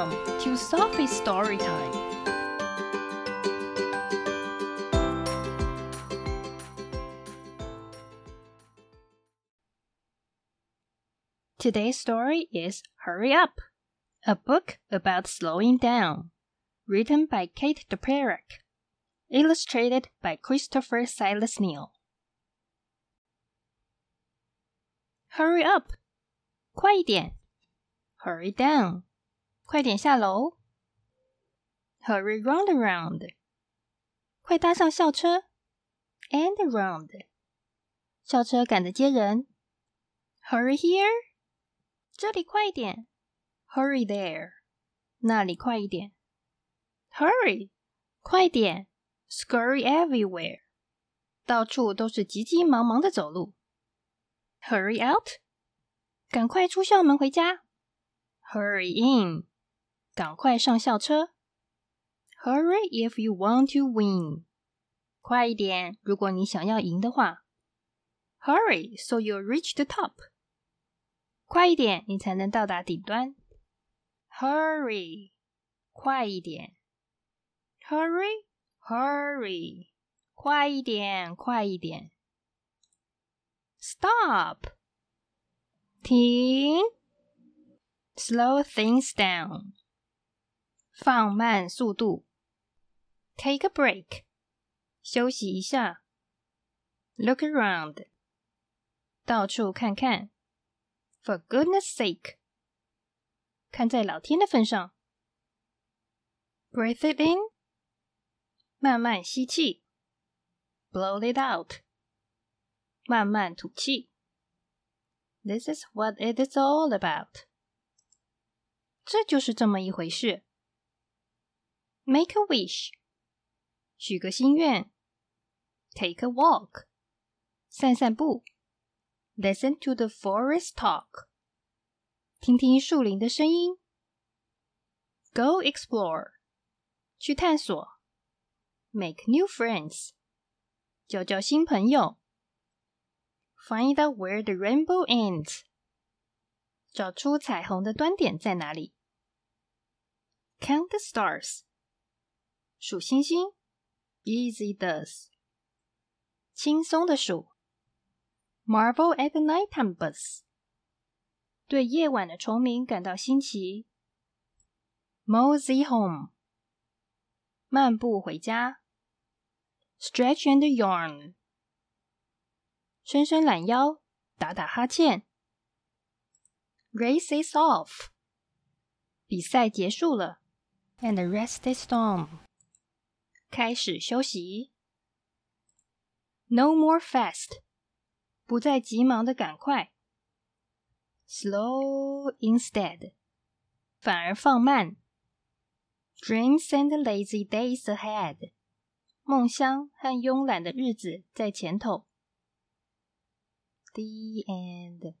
Welcome to Sophie's Story Time. Today's story is Hurry Up, a book about slowing down, written by Kate DePerrick, illustrated by Christopher Silas Neal. Hurry up! 快一点！Hurry down！ 快点下楼！Hurry round around！快搭上校车！And around！校车赶着接人！Hurry here！这里快一点！Hurry there！那里快一点！Hurry！快点！Scurry everywhere！到处都是急急忙忙的走路！Hurry out！赶快出校门回家！Hurry in，赶快上校车！Hurry if you want to win，快一点，如果你想要赢的话！Hurry so you reach the top，快一点，你才能到达顶端！Hurry，快一点！Hurry，Hurry，快一点，快一点！Stop。停，slow things down，放慢速度，take a break，休息一下，look around，到处看看，for goodness sake，看在老天的份上，breathe it in，慢慢吸气，blow it out，慢慢吐气。This is what it is all about. 这就是这么一回事。 Make a wish，许个心愿。Take a walk，散散步。Listen to the forest talk，听听树林的声音。Go explore，去探索。Make new friends，交交新朋友。Find out where the rainbow ends. 找出彩虹的端点在哪里。Count the stars. 数星星。Easy does. 轻松的数。Marvel at the nighttime bus. 对夜晚的虫鸣感到新奇。Mosey home. 漫步回家。Stretch and yawn. 伸伸懒腰，打打哈欠。Race is off，比赛结束了。And the rest is done，开始休息。No more fast，不再急忙的赶快。Slow instead，反而放慢。Dreams and lazy days ahead，梦乡和慵懒的日子在前头。The end.